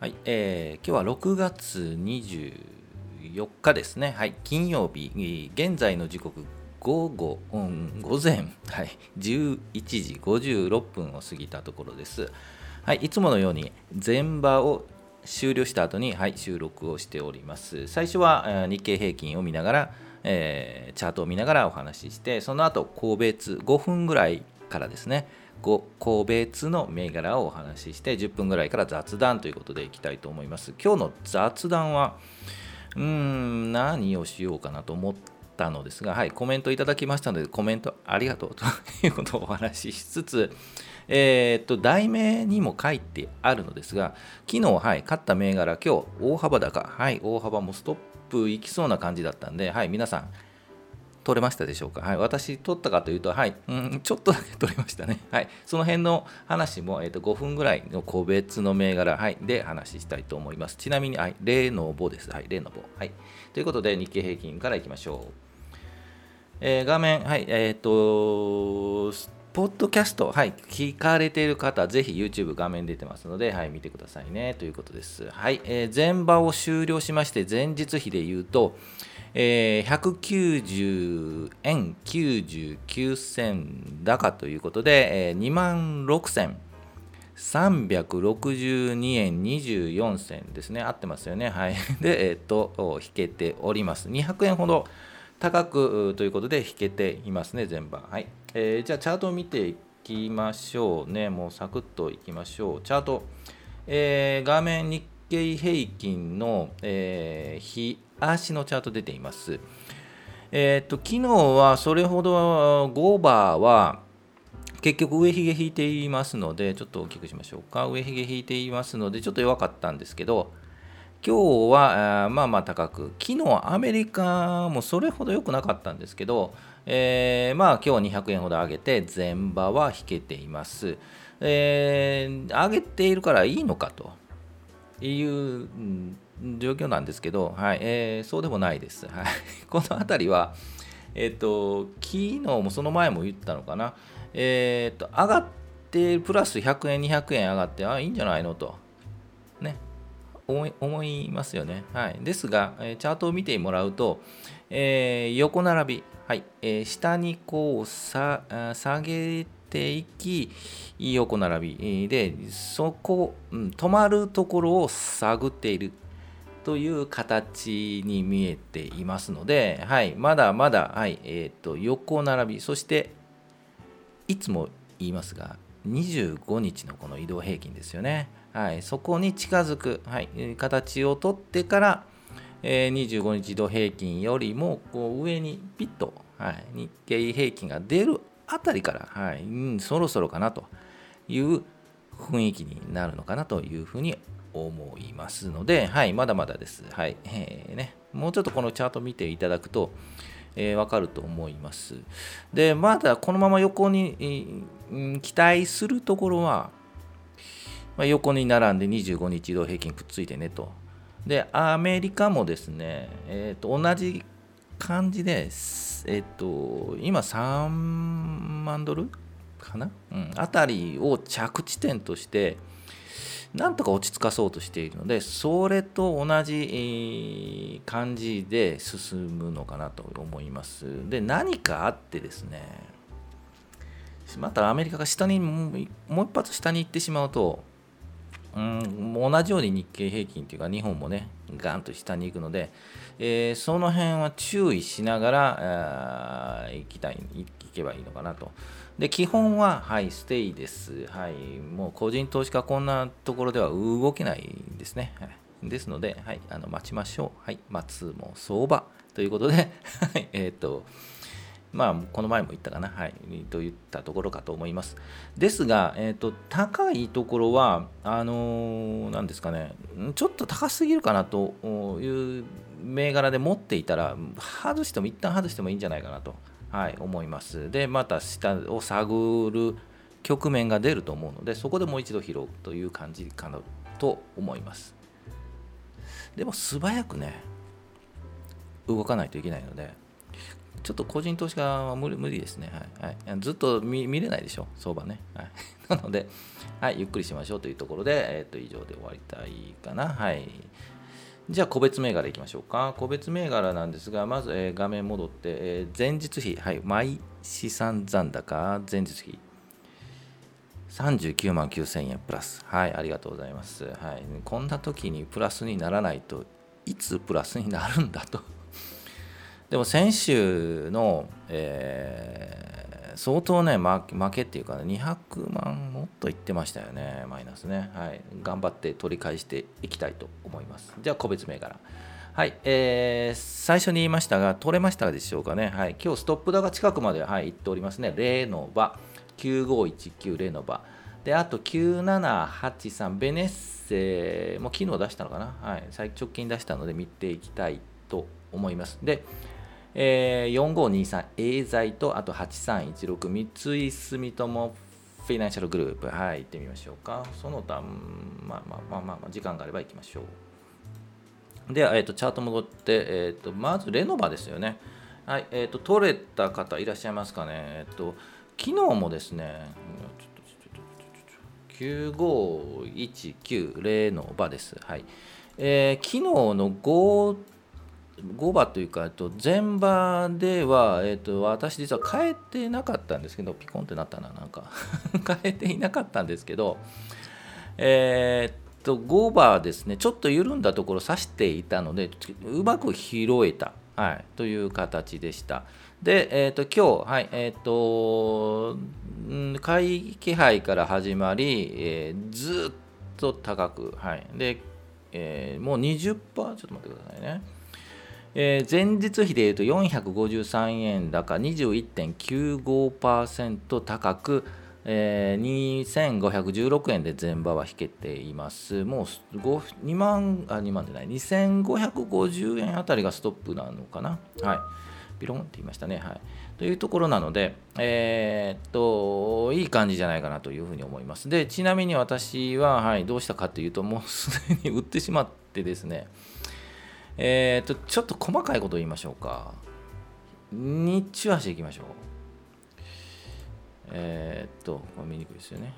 はい、えー、今日は6月24日ですね。はい、金曜日、現在の時刻午後、うん、午前、はい、11時56分を過ぎたところです。はい、いつものように前場を終了した後に、はい、収録をしております。最初は、日経平均を見ながら、えー、チャートを見ながらお話しして、その後個別5分ぐらいからですね、個別の銘柄をお話しして10分ぐらいから雑談ということでいきたいと思います。今日の雑談はうん何をしようかなと思ったのですが、はい、コメントいただきましたのでコメントありがとうということをお話ししつつ、えー、っと題名にも書いてあるのですが昨日、はい、勝った銘柄今日大幅高、はい、大幅もストップいきそうな感じだったんで、はい、皆さん取れましたでしょうか？はい、私取ったかというと、はい、うん、ちょっとだけ取れましたね。はい、その辺の話も、えーと、5分ぐらいの個別の銘柄、はい、で話したいと思います。ちなみに、はい、例の棒です。はい、例の棒。はい。ということで、日経平均からいきましょう。えー、画面、はい、えっ、ー、と、ポッドキャスト、はい、聞かれている方、ぜひ YouTube 画面出てますので、はい、見てくださいね、ということです。はい、えー、前場を終了しまして、前日比で言うと、えー、190円99銭高ということで、えー、2万6362円24銭ですね。合ってますよね。はい。で、えっ、と、引けております。200円ほど高くということで引けていますね、全場。はい。えー、じゃあ、チャートを見ていきましょうね。もうサクッといきましょう。チャート、えー、画面日経平均の、えー、日足のチャート出ています。えっ、と、昨日はそれほど5バーは結局上髭引いていますので、ちょっと大きくしましょうか。上髭引いていますので、ちょっと弱かったんですけど、今日はまあまあ高く、昨日アメリカもそれほど良くなかったんですけど、えー、まあ今日は200円ほど上げて、前場は引けています。えー、上げているからいいのかという、うん状況なんですけど、はいえー、そうでもないです。はい、この辺りは、えっ、ー、と、昨日もその前も言ったのかな、えっ、ー、と、上がってプラス100円、200円上がって、あ、いいんじゃないのと、ね、思い思いますよね。はい、ですが、えチャートを見てもらうと、え横並び、はい。え下にこう下げていき横並び。でそこ、うん、止まるところを探っている。という形に見えていますので、はい、まだまだ、はいえーと、横並び、そしていつも言いますが、25日のこの移動平均ですよね。はい、そこに近づく、はい、形をとってから、えー、25日移動平均よりもこう上にピッと、はい、日経平均が出るあたりから、はいうん、そろそろかなという雰囲気になるのかなというふうに思いますので、はい、まだまだです。はい、えー、ね、もうちょっとこのチャート見ていただくと、えー、わかると思います。で、まだこのまま横に、期待するところは、まあ、横に並んで25日移動平均くっついてねと。で、アメリカもですね、えー、と同じ感じで、えっ、ー、と、今3万ドルかな、うん、あたりを着地点として、なんとか落ち着かそうとしているのでそれと同じ感じで進むのかなと思います。で何かあってですね。またアメリカが下にもう一発下に行ってしまうとうん、同じように日経平均というか日本もねガンと下に行くので、えー、その辺は注意しながら行きたい行けばいいのかなとで、基本は、はい、ステイです。はい、もう個人投資家こんなところでは動けないんですね。はい、ですので、はい、あの待ちましょう。はい、待つも相場ということで、はい、えっ、と、まあ、この前も言ったかな、はい、といったところかと思います。ですが、え、ー、と、高いところは、あのー、なんですかね、ちょっと高すぎるかなという銘柄で持っていたら、外しても、一旦外してもいいんじゃないかなと。はい、思います。で、また下を探る局面が出ると思うので、そこでもう一度拾うという感じかなと思います。でも素早くね、動かないといけないので、ちょっと個人投資家は無理無理ですね、はいはい、ずっと見れないでしょ、相場ね。はい、なので、はい、ゆっくりしましょうというところで、えー、と以上で終わりたいかな。はい。じゃあ個別銘柄いきましょうか。個別銘柄なんですが、まず、えー、画面戻って、えー、前日比、はい、毎資産残高、前日比、39万9000円プラス。はい、ありがとうございます。はい、こんな時にプラスにならないといつプラスになるんだと。でも先週の、えー、相当ね負けっていうか、ね、200万もっといってましたよねマイナスね。はい。頑張って取り返していきたいと思います。じゃあ個別銘柄。はい、えー、最初に言いましたが、取れましたでしょうかね。はい、今日ストップ高近くまで、はい、行っておりますね。レノバ、9519レノバ。で、あと9783、ベネッセも昨日出したのかな、はい、最直近出したので見ていきたいと思います。で、えー、4523、エーザイとあと8316、三井住友フィナンシャルグループ、はい、行ってみましょうか。その他、まあまあまあまあ、時間があれば行きましょう。では、えーと、チャート戻って、えーと、まずレノバですよね。はい、えーと、取れた方いらっしゃいますかね。えー、と昨日もですね、95190の場です。はいえー、昨日の5 5場というか、えっと前場では、えーと、私実は変えてなかったんですけど、ピコンってなったな、なんか 変えていなかったんですけど、えー、っと、5場ですね、ちょっと緩んだところ指していたので、うまく拾えた、はい、という形でした。で、えー、っと、今日、はい、えー、っと、買い気配から始まり、えー、ずっと高く、はい、で、えー、もう20%、ちょっと待ってくださいね。えー、前日比でいうと453円高21.95%高く、えー、2516円で前場は引けています。もう2万、あ、2万じゃない、2550円あたりがストップなのかな。はい。ピロンって言いましたね。はい。というところなので、えー、っと、いい感じじゃないかなというふうに思います。で、ちなみに私は、はい、どうしたかというと、もうすでに売ってしまってですね、えー、っと、ちょっと細かいことを言いましょうか。日中足いきましょう。えー、っと、これ見にくいですよね。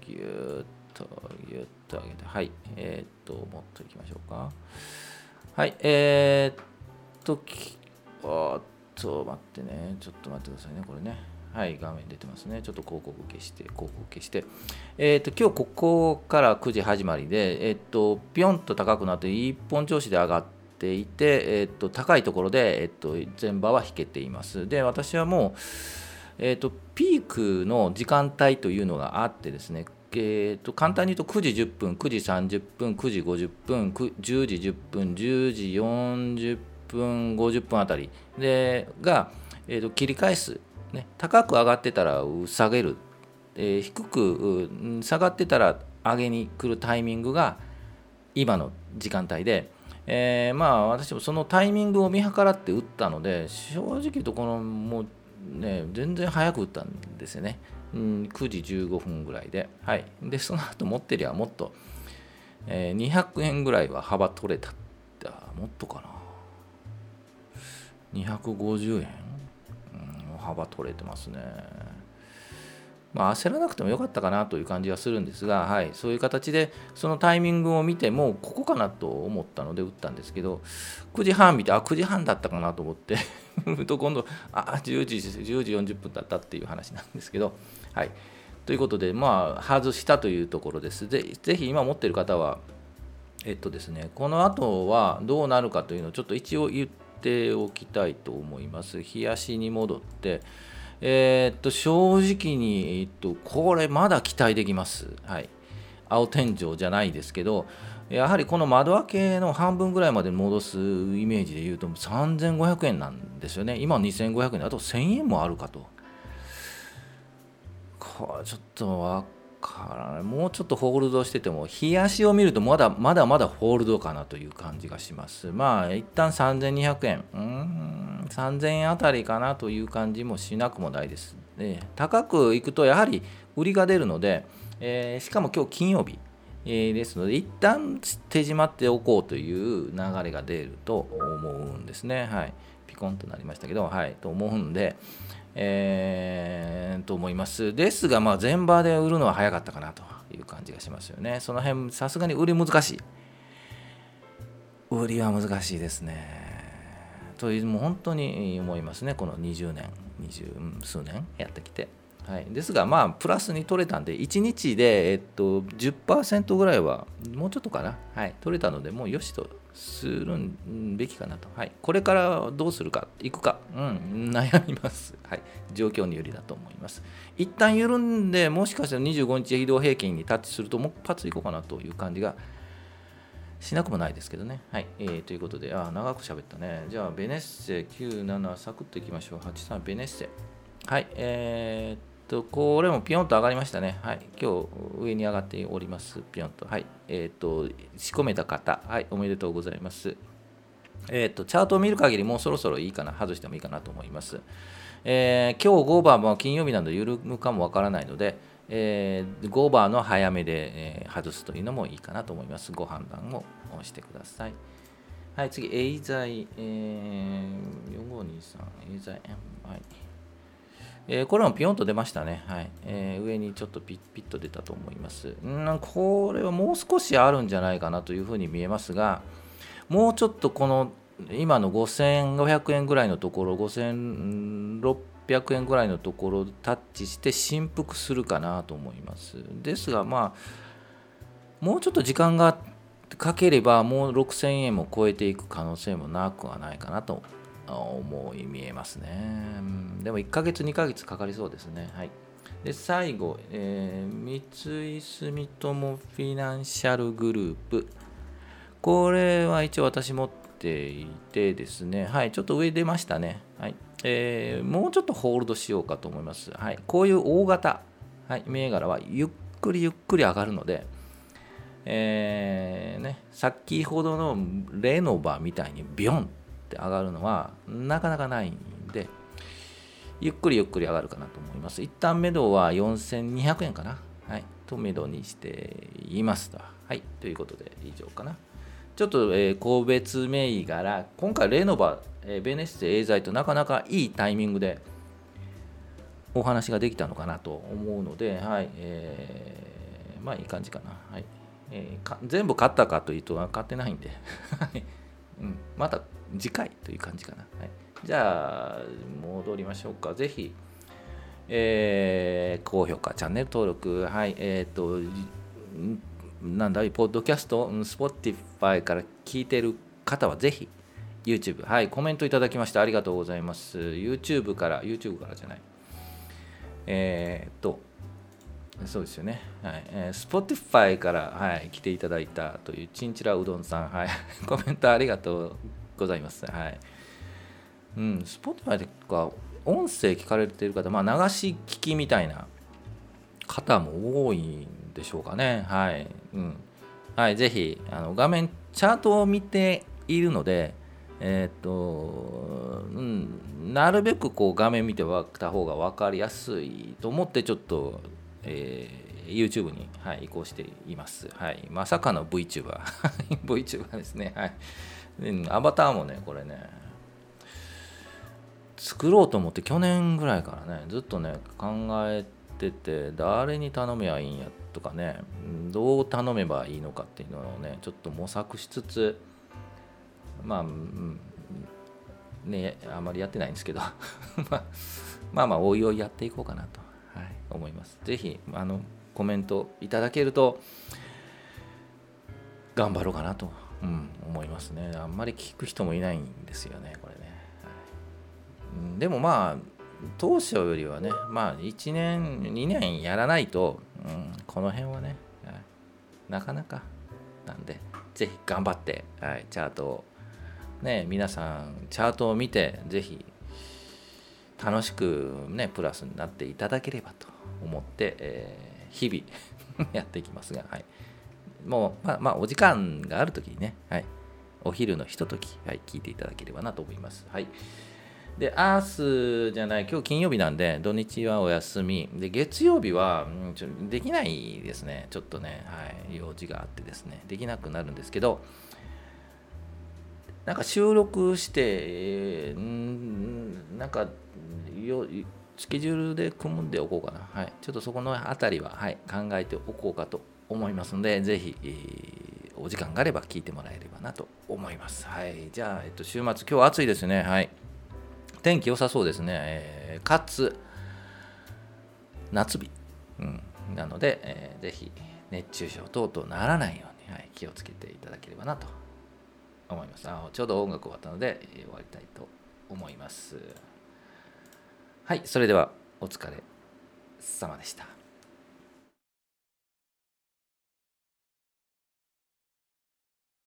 ぎゅーっと、ぎゅーっと上げて、はい。えー、っと、もっといきましょうか。はい。え、っと、おっと、待ってね。ちょっと待ってくださいね。これね。はい、画面出てますね。ちょっと広告消して、広告消して。えっ、と、今日ここから9時始まりで、えっ、と、ぴょんと高くなって、一本調子で上がっていて、えっ、と、高いところで、えっ、と、前場は引けています。で、私はもう、えっ、と、ピークの時間帯というのがあってですね、えーと、簡単に言うと9時10分、9時30分、9時50分、10時10分、10時40分50分あたりでが、えーと、切り返す、ね、高く上がってたら下げる、えー、低く下がってたら上げに来るタイミングが今の時間帯で、えー、まあ私もそのタイミングを見計らって打ったので正直言うとこのもうね全然早く打ったんですよね、うん、9時15分ぐらいで。はい。でその後持ってりゃもっと、えー、200円ぐらいは幅取れたもっとかな。250円、うん、幅取れてますね。まあ、焦らなくてもよかったかなという感じはするんですが、はい、そういう形でそのタイミングを見てもここかなと思ったので打ったんですけど9時半見てあ9時半だったかなと思って と今度あ10時 ,10 時40分だったっていう話なんですけど、はい、ということでまあ外したというところです。ぜぜひ今持っている方はえっとですねこの後はどうなるかというのをちょっと一応言っておきたいと思います。冷やしに戻って、えー、っと正直に、えっと、これまだ期待できます。はい。青天井じゃないですけど、やはりこの窓開けの半分ぐらいまで戻すイメージでいうと3500円なんですよね。今2500円であと1000円もあるかと。これちょっとからないもうちょっとホールドしてても冷やしを見るとまだまだまだホールドかなという感じがします。まあ一旦3200円。うん。3000円あたりかなという感じもしなくもないですで高くいくとやはり売りが出るので、えー、しかも今日金曜日えー、ですので一旦手締まっておこうという流れが出ると思うんですね。はい、ピコンとなりましたけど、はい、と思うんで、えー、と思います。ですが、まあ、前場で売るのは早かったかなという感じがしますよね。その辺、さすがに売り難しい。売りは難しいですね。という、もう本当に思いますね、この20年、20数年やってきて。はい、ですが、まあ、プラスに取れたんで、1日で、えっと、10%ぐらいは、もうちょっとかな、はい、取れたので、もうよしとするべきかなと。はい、これからどうするか、いくか、うん、悩みます。はい、状況によりだと思います。一旦緩んで、もしかしたら25日移動平均にタッチすると、もう一発いこうかなという感じがしなくもないですけどね。はい。えー、ということで、あ、長く喋ったね。じゃあ、ベネッセ97、サクッといきましょう。83、ベネッセ。はい。えー、と、これもピヨンと上がりましたね。はい。今日、上に上がっております。ピヨンと。はい。えー、と、仕込めた方、はい。おめでとうございます。えー、と、チャートを見る限り、もうそろそろいいかな、外してもいいかなと思います。えー、今日5番も金曜日なので緩むかもわからないので、えー、5番の早めで、えー、外すというのもいいかなと思います。ご判断をしてください。はい、次、エイザイ、えー、4523、エイザイ、はい。えー、これもピヨンと出ましたね。はいえー、上にちょっとピッピッと出たと思います。んこれはもう少しあるんじゃないかなというふうに見えますが、もうちょっとこの今の5500円ぐらいのところ、5600円ぐらいのところをタッチして振幅するかなと思います。ですが、まあ、もうちょっと時間がかければ、もう6000円も超えていく可能性もなくはないかなと思い見えますね。でも1ヶ月、2ヶ月かかりそうですね。はい。で、最後、えー、三井住友フィナンシャルグループ。これは一応私持っていてですね、はい、ちょっと上出ましたね。はい。えー、もうちょっとホールドしようかと思います。はい。こういう大型、はい、銘柄はゆっくりゆっくり上がるので、えー、ね、先ほどのレノバみたいにビヨンって上がるのはなかなかないんで、ゆっくりゆっくり上がるかなと思います。一旦目処は4200円かな。はい。と目処にしていますと。はい。ということで以上かな。ちょっと、えー、個別銘柄、今回レノバ、えー、ベネッセエーザイとなかなかいいタイミングでお話ができたのかなと思うので、はい。えー、まあいい感じかな。はい。えー、全部買ったかというと買ってないんで うん、また次回という感じかな、はい、じゃあ戻りましょうか。ぜひ、えー、高評価チャンネル登録はい。えっ、ー、となんだいポッドキャスト Spotify から聞いてる方はぜひ YouTube はい。コメントいただきましてありがとうございます。YouTube から YouTube からじゃない。えっ、ー、とそうですよね。はい。えー、Spotify から、はい、来ていただいたというチンチラうどんさん、はい。コメントありがとう。ございます。はい。うん、Spotify でか、音声聞かれている方、まあ、流し聞きみたいな方も多いんでしょうかね。はい。うん。はい、ぜひ、あの画面、チャートを見ているので、えっ、ー、と、うん、なるべくこう画面見てた方が分かりやすいと思ってちょっとえー、YouTube に、はい、移行しています。はい、まさかの VTuber。VTuber ですね。はい。アバターもね、これね、作ろうと思って去年ぐらいからね、ずっとね、考えてて、誰に頼めばいいんやとかね、どう頼めばいいのかっていうのをね、ちょっと模索しつつ、まあ、うん、ね、あんまりやってないんですけど まあ、まあ、おいおいやっていこうかなと。思います。ぜひあのコメントいただけると頑張ろうかなと、うん、思いますね。あんまり聞く人もいないんですよね、これね。はい、でもまあ、当初よりはね、まあ1年、2年やらないと、うん、この辺はね、はい、なかなかなんで、ぜひ頑張って、はい、チャートを、ね、皆さん、チャートを見て、ぜひ楽しくね、プラスになっていただければと思って、えー、日々 やっていきますが、はい、もう、まあ、まあ、お時間がある時にね、はい、お昼のひととき、はい、聞いていただければなと思います。はい。で、アースじゃない、今日金曜日なんで、土日はお休み。で、月曜日は、うん、ちょできないですね。ちょっとね、はい、用事があってですね、できなくなるんですけど、なんか収録して、えーなんかよスケジュールで組んでおこうかな、はい、ちょっとそこのあたりは、はい、考えておこうかと思いますのでぜひ、えーお時間があれば聞いてもらえればなと思います。はい。じゃあ、えっと、週末今日は暑いですね。はい。天気良さそうですね、えーかつ夏日、うん、なので、えーぜひ熱中症等々ならないように、はい、気をつけていただければなと思います。あちょうど音楽終わったので、えー終わりたいと思います。はい。それではお疲れ様でした。